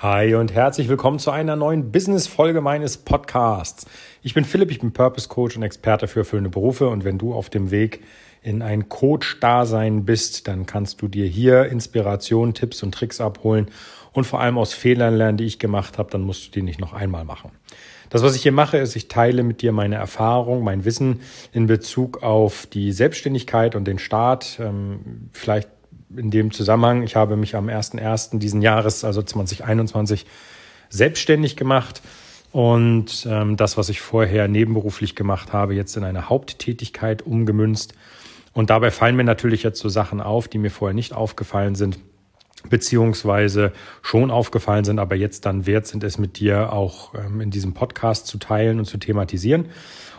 Hi und herzlich willkommen zu einer neuen Business-Folge meines Podcasts. Ich bin Philipp, ich bin Purpose Coach und Experte für erfüllende Berufe und wenn du auf dem Weg in ein Coach-Dasein bist, dann kannst du dir hier Inspiration, Tipps und Tricks abholen und vor allem aus Fehlern lernen, die ich gemacht habe, dann musst du die nicht noch einmal machen. Das, was ich hier mache, ist, ich teile mit dir meine Erfahrung, mein Wissen in Bezug auf die Selbstständigkeit und den Start. Ähm, vielleicht in dem Zusammenhang, ich habe mich am 1.1. diesen Jahres, also 2021, selbstständig gemacht und ähm, das, was ich vorher nebenberuflich gemacht habe, jetzt in eine Haupttätigkeit umgemünzt. Und dabei fallen mir natürlich jetzt so Sachen auf, die mir vorher nicht aufgefallen sind, beziehungsweise schon aufgefallen sind, aber jetzt dann wert sind, es mit dir auch ähm, in diesem Podcast zu teilen und zu thematisieren.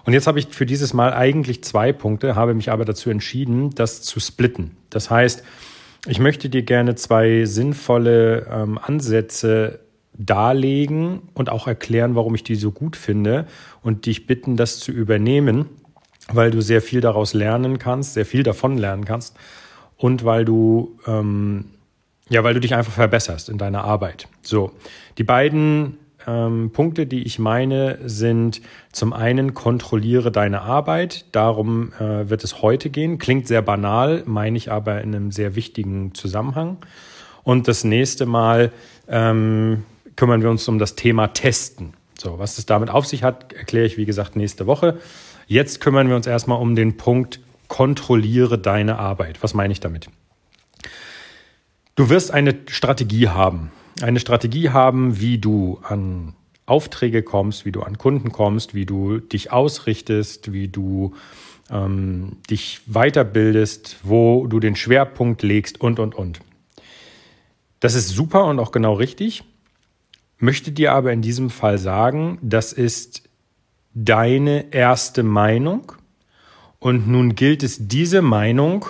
Und jetzt habe ich für dieses Mal eigentlich zwei Punkte, habe mich aber dazu entschieden, das zu splitten. Das heißt, ich möchte dir gerne zwei sinnvolle ähm, Ansätze darlegen und auch erklären, warum ich die so gut finde und dich bitten, das zu übernehmen, weil du sehr viel daraus lernen kannst, sehr viel davon lernen kannst und weil du ähm, ja, weil du dich einfach verbesserst in deiner Arbeit. So, die beiden ähm, Punkte, die ich meine, sind zum einen kontrolliere deine Arbeit. Darum äh, wird es heute gehen. Klingt sehr banal, meine ich aber in einem sehr wichtigen Zusammenhang. Und das nächste Mal ähm, kümmern wir uns um das Thema Testen. So, was es damit auf sich hat, erkläre ich wie gesagt nächste Woche. Jetzt kümmern wir uns erstmal um den Punkt kontrolliere deine Arbeit. Was meine ich damit? Du wirst eine Strategie haben eine Strategie haben, wie du an Aufträge kommst, wie du an Kunden kommst, wie du dich ausrichtest, wie du ähm, dich weiterbildest, wo du den Schwerpunkt legst und, und, und. Das ist super und auch genau richtig. Möchte dir aber in diesem Fall sagen, das ist deine erste Meinung und nun gilt es, diese Meinung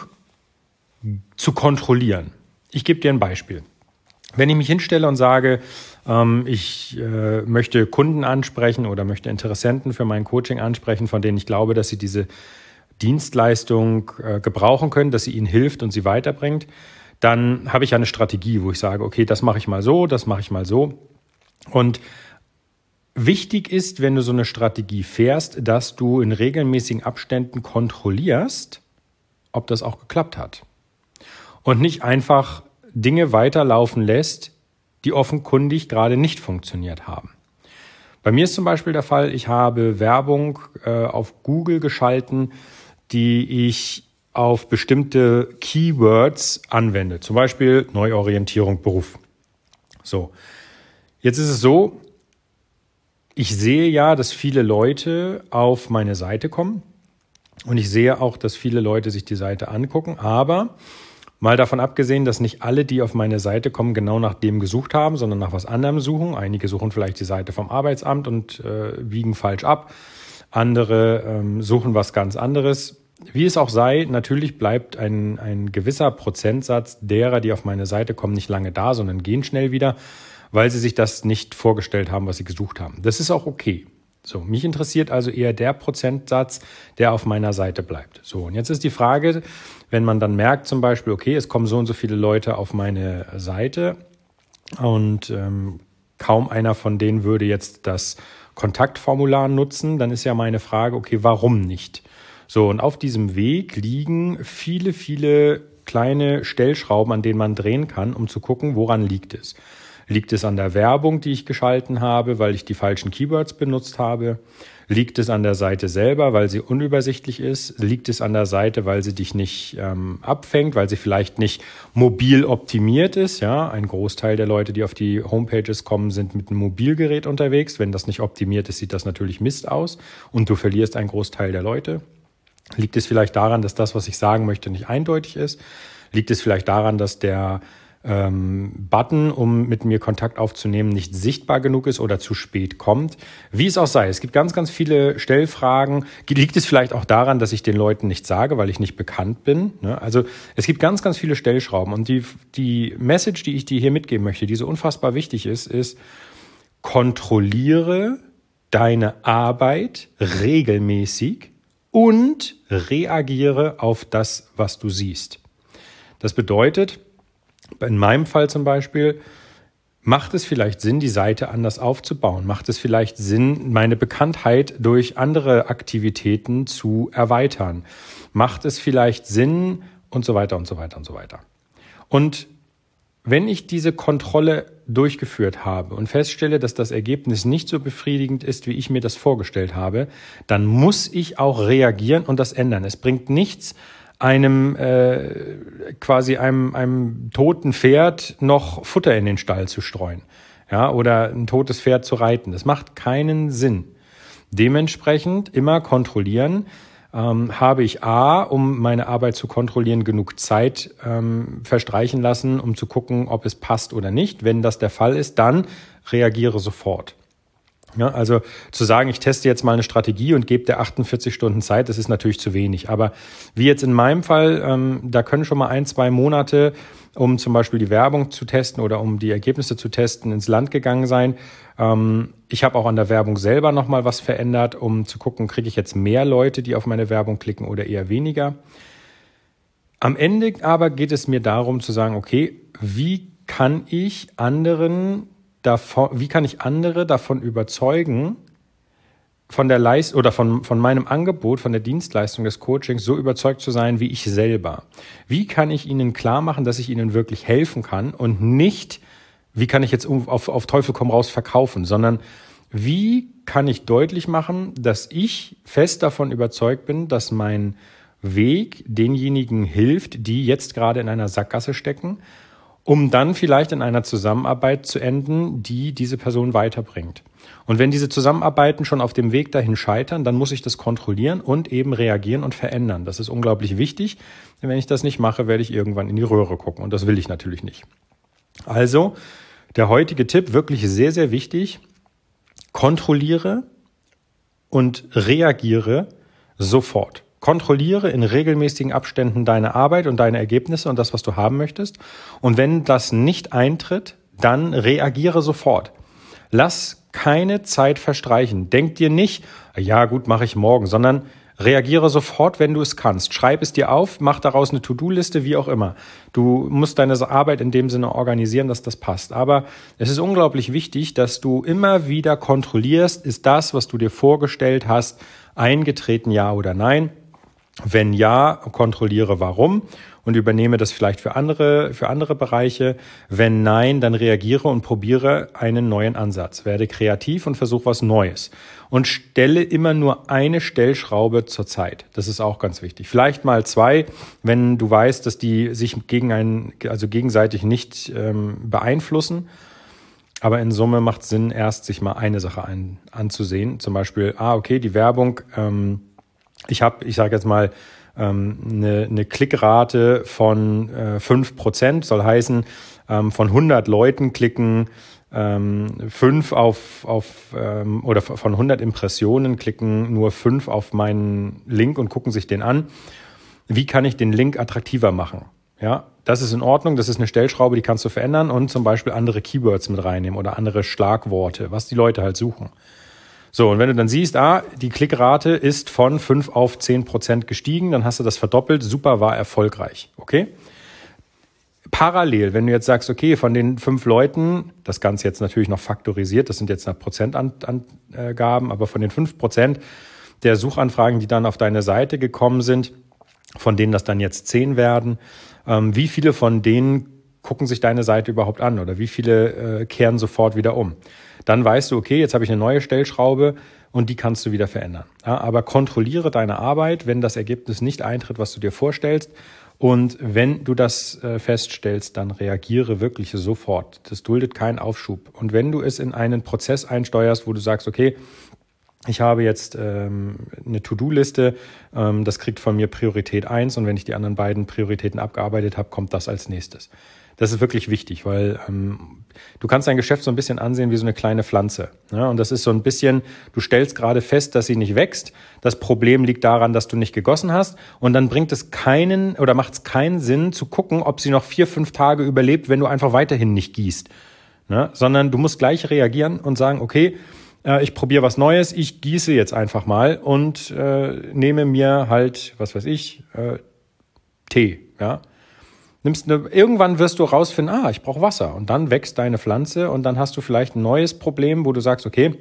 zu kontrollieren. Ich gebe dir ein Beispiel. Wenn ich mich hinstelle und sage, ähm, ich äh, möchte Kunden ansprechen oder möchte Interessenten für mein Coaching ansprechen, von denen ich glaube, dass sie diese Dienstleistung äh, gebrauchen können, dass sie ihnen hilft und sie weiterbringt, dann habe ich eine Strategie, wo ich sage, okay, das mache ich mal so, das mache ich mal so. Und wichtig ist, wenn du so eine Strategie fährst, dass du in regelmäßigen Abständen kontrollierst, ob das auch geklappt hat. Und nicht einfach Dinge weiterlaufen lässt, die offenkundig gerade nicht funktioniert haben. Bei mir ist zum Beispiel der Fall, ich habe Werbung äh, auf Google geschalten, die ich auf bestimmte Keywords anwende. Zum Beispiel Neuorientierung Beruf. So. Jetzt ist es so, ich sehe ja, dass viele Leute auf meine Seite kommen und ich sehe auch, dass viele Leute sich die Seite angucken, aber Mal davon abgesehen, dass nicht alle, die auf meine Seite kommen, genau nach dem gesucht haben, sondern nach was anderem suchen. Einige suchen vielleicht die Seite vom Arbeitsamt und äh, wiegen falsch ab. Andere ähm, suchen was ganz anderes. Wie es auch sei, natürlich bleibt ein, ein gewisser Prozentsatz derer, die auf meine Seite kommen, nicht lange da, sondern gehen schnell wieder, weil sie sich das nicht vorgestellt haben, was sie gesucht haben. Das ist auch okay. So, mich interessiert also eher der Prozentsatz, der auf meiner Seite bleibt. So, und jetzt ist die Frage, wenn man dann merkt zum Beispiel, okay, es kommen so und so viele Leute auf meine Seite und ähm, kaum einer von denen würde jetzt das Kontaktformular nutzen, dann ist ja meine Frage, okay, warum nicht? So, und auf diesem Weg liegen viele, viele kleine Stellschrauben, an denen man drehen kann, um zu gucken, woran liegt es. Liegt es an der Werbung, die ich geschalten habe, weil ich die falschen Keywords benutzt habe? Liegt es an der Seite selber, weil sie unübersichtlich ist? Liegt es an der Seite, weil sie dich nicht ähm, abfängt, weil sie vielleicht nicht mobil optimiert ist? Ja, ein Großteil der Leute, die auf die Homepages kommen, sind mit einem Mobilgerät unterwegs. Wenn das nicht optimiert ist, sieht das natürlich Mist aus und du verlierst einen Großteil der Leute. Liegt es vielleicht daran, dass das, was ich sagen möchte, nicht eindeutig ist? Liegt es vielleicht daran, dass der ähm, Button, um mit mir Kontakt aufzunehmen, nicht sichtbar genug ist oder zu spät kommt. Wie es auch sei, es gibt ganz, ganz viele Stellfragen. Liegt es vielleicht auch daran, dass ich den Leuten nicht sage, weil ich nicht bekannt bin? Ne? Also es gibt ganz, ganz viele Stellschrauben. Und die, die Message, die ich dir hier mitgeben möchte, die so unfassbar wichtig ist, ist, kontrolliere deine Arbeit regelmäßig und reagiere auf das, was du siehst. Das bedeutet, in meinem Fall zum Beispiel, Macht es vielleicht Sinn, die Seite anders aufzubauen? Macht es vielleicht Sinn, meine Bekanntheit durch andere Aktivitäten zu erweitern? Macht es vielleicht Sinn und so weiter und so weiter und so weiter? Und wenn ich diese Kontrolle durchgeführt habe und feststelle, dass das Ergebnis nicht so befriedigend ist, wie ich mir das vorgestellt habe, dann muss ich auch reagieren und das ändern. Es bringt nichts, einem äh, quasi einem, einem toten Pferd noch Futter in den Stall zu streuen. Ja, oder ein totes Pferd zu reiten. Das macht keinen Sinn. Dementsprechend immer kontrollieren, ähm, habe ich A, um meine Arbeit zu kontrollieren, genug Zeit ähm, verstreichen lassen, um zu gucken, ob es passt oder nicht. Wenn das der Fall ist, dann reagiere sofort. Ja, also zu sagen, ich teste jetzt mal eine Strategie und gebe der 48 Stunden Zeit, das ist natürlich zu wenig. Aber wie jetzt in meinem Fall, ähm, da können schon mal ein, zwei Monate, um zum Beispiel die Werbung zu testen oder um die Ergebnisse zu testen, ins Land gegangen sein. Ähm, ich habe auch an der Werbung selber nochmal was verändert, um zu gucken, kriege ich jetzt mehr Leute, die auf meine Werbung klicken oder eher weniger. Am Ende aber geht es mir darum zu sagen, okay, wie kann ich anderen davon, wie kann ich andere davon überzeugen, von der Leist oder von, von meinem Angebot, von der Dienstleistung des Coachings so überzeugt zu sein wie ich selber? Wie kann ich ihnen klar machen, dass ich ihnen wirklich helfen kann und nicht, wie kann ich jetzt auf, auf Teufel komm raus verkaufen, sondern wie kann ich deutlich machen, dass ich fest davon überzeugt bin, dass mein Weg denjenigen hilft, die jetzt gerade in einer Sackgasse stecken um dann vielleicht in einer Zusammenarbeit zu enden, die diese Person weiterbringt. Und wenn diese Zusammenarbeiten schon auf dem Weg dahin scheitern, dann muss ich das kontrollieren und eben reagieren und verändern. Das ist unglaublich wichtig, denn wenn ich das nicht mache, werde ich irgendwann in die Röhre gucken und das will ich natürlich nicht. Also, der heutige Tipp wirklich sehr, sehr wichtig. Kontrolliere und reagiere sofort. Kontrolliere in regelmäßigen Abständen deine Arbeit und deine Ergebnisse und das, was du haben möchtest. Und wenn das nicht eintritt, dann reagiere sofort. Lass keine Zeit verstreichen. Denk dir nicht, ja gut, mache ich morgen, sondern reagiere sofort, wenn du es kannst. Schreib es dir auf, mach daraus eine To-Do-Liste, wie auch immer. Du musst deine Arbeit in dem Sinne organisieren, dass das passt. Aber es ist unglaublich wichtig, dass du immer wieder kontrollierst, ist das, was du dir vorgestellt hast, eingetreten, ja oder nein. Wenn ja, kontrolliere warum und übernehme das vielleicht für andere, für andere Bereiche. Wenn nein, dann reagiere und probiere einen neuen Ansatz. Werde kreativ und versuche was Neues. Und stelle immer nur eine Stellschraube zur Zeit. Das ist auch ganz wichtig. Vielleicht mal zwei, wenn du weißt, dass die sich gegen einen, also gegenseitig nicht ähm, beeinflussen. Aber in Summe macht es Sinn, erst sich mal eine Sache ein, anzusehen. Zum Beispiel, ah, okay, die Werbung, ähm, ich habe, ich sage jetzt mal, ähm, eine, eine Klickrate von äh, 5%, soll heißen, ähm, von 100 Leuten klicken ähm, 5 auf, auf ähm, oder von 100 Impressionen klicken nur 5 auf meinen Link und gucken sich den an. Wie kann ich den Link attraktiver machen? Ja, das ist in Ordnung, das ist eine Stellschraube, die kannst du verändern und zum Beispiel andere Keywords mit reinnehmen oder andere Schlagworte, was die Leute halt suchen. So, und wenn du dann siehst, ah, die Klickrate ist von 5 auf 10 Prozent gestiegen, dann hast du das verdoppelt, super, war erfolgreich, okay? Parallel, wenn du jetzt sagst, okay, von den fünf Leuten, das Ganze jetzt natürlich noch faktorisiert, das sind jetzt nach Prozentangaben, aber von den fünf Prozent der Suchanfragen, die dann auf deine Seite gekommen sind, von denen das dann jetzt zehn werden, ähm, wie viele von denen gucken sich deine Seite überhaupt an oder wie viele äh, kehren sofort wieder um? dann weißt du, okay, jetzt habe ich eine neue Stellschraube und die kannst du wieder verändern. Ja, aber kontrolliere deine Arbeit, wenn das Ergebnis nicht eintritt, was du dir vorstellst. Und wenn du das äh, feststellst, dann reagiere wirklich sofort. Das duldet keinen Aufschub. Und wenn du es in einen Prozess einsteuerst, wo du sagst, okay, ich habe jetzt ähm, eine To-Do-Liste, ähm, das kriegt von mir Priorität eins und wenn ich die anderen beiden Prioritäten abgearbeitet habe, kommt das als nächstes. Das ist wirklich wichtig, weil ähm, du kannst dein Geschäft so ein bisschen ansehen wie so eine kleine Pflanze. Ja? Und das ist so ein bisschen, du stellst gerade fest, dass sie nicht wächst. Das Problem liegt daran, dass du nicht gegossen hast. Und dann bringt es keinen oder macht es keinen Sinn zu gucken, ob sie noch vier, fünf Tage überlebt, wenn du einfach weiterhin nicht gießt. Ne? Sondern du musst gleich reagieren und sagen, okay, äh, ich probiere was Neues, ich gieße jetzt einfach mal und äh, nehme mir halt, was weiß ich, äh, Tee. Ja? Nimmst eine, irgendwann wirst du rausfinden, ah, ich brauche Wasser. Und dann wächst deine Pflanze und dann hast du vielleicht ein neues Problem, wo du sagst, okay,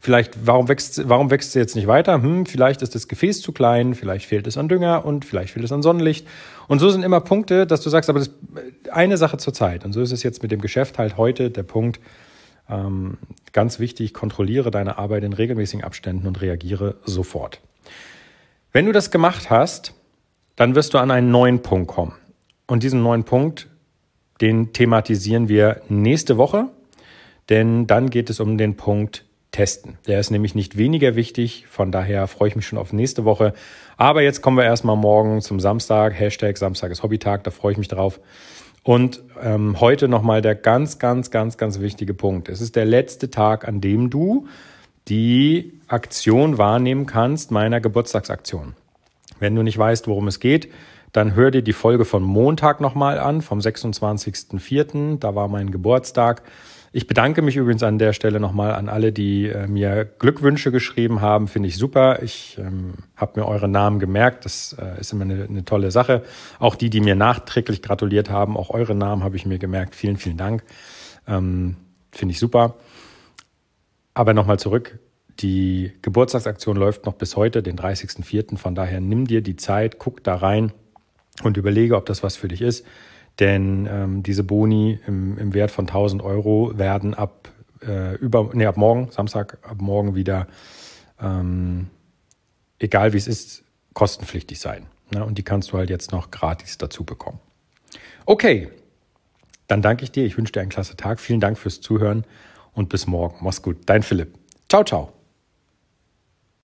Vielleicht, warum wächst, warum wächst sie jetzt nicht weiter? Hm, vielleicht ist das Gefäß zu klein, vielleicht fehlt es an Dünger und vielleicht fehlt es an Sonnenlicht. Und so sind immer Punkte, dass du sagst, aber das eine Sache zur Zeit. Und so ist es jetzt mit dem Geschäft halt heute der Punkt, ähm, ganz wichtig, kontrolliere deine Arbeit in regelmäßigen Abständen und reagiere sofort. Wenn du das gemacht hast, dann wirst du an einen neuen Punkt kommen. Und diesen neuen Punkt, den thematisieren wir nächste Woche, denn dann geht es um den Punkt testen. Der ist nämlich nicht weniger wichtig, von daher freue ich mich schon auf nächste Woche. Aber jetzt kommen wir erstmal morgen zum Samstag, Hashtag Samstag ist Hobbytag, da freue ich mich drauf. Und ähm, heute nochmal der ganz, ganz, ganz, ganz wichtige Punkt. Es ist der letzte Tag, an dem du die Aktion wahrnehmen kannst, meiner Geburtstagsaktion. Wenn du nicht weißt, worum es geht, dann hör dir die Folge von Montag nochmal an, vom 26.04. Da war mein Geburtstag. Ich bedanke mich übrigens an der Stelle nochmal an alle, die äh, mir Glückwünsche geschrieben haben. Finde ich super. Ich ähm, habe mir eure Namen gemerkt. Das äh, ist immer eine, eine, tolle Sache. Auch die, die mir nachträglich gratuliert haben, auch eure Namen habe ich mir gemerkt. Vielen, vielen Dank. Ähm, Finde ich super. Aber nochmal zurück. Die Geburtstagsaktion läuft noch bis heute, den 30.04. Von daher nimm dir die Zeit, guck da rein und überlege, ob das was für dich ist. Denn ähm, diese Boni im, im Wert von 1000 Euro werden ab, äh, über, nee, ab morgen, Samstag, ab morgen wieder, ähm, egal wie es ist, kostenpflichtig sein. Ne? Und die kannst du halt jetzt noch gratis dazu bekommen. Okay, dann danke ich dir. Ich wünsche dir einen klasse Tag. Vielen Dank fürs Zuhören und bis morgen. Mach's gut. Dein Philipp. Ciao, ciao.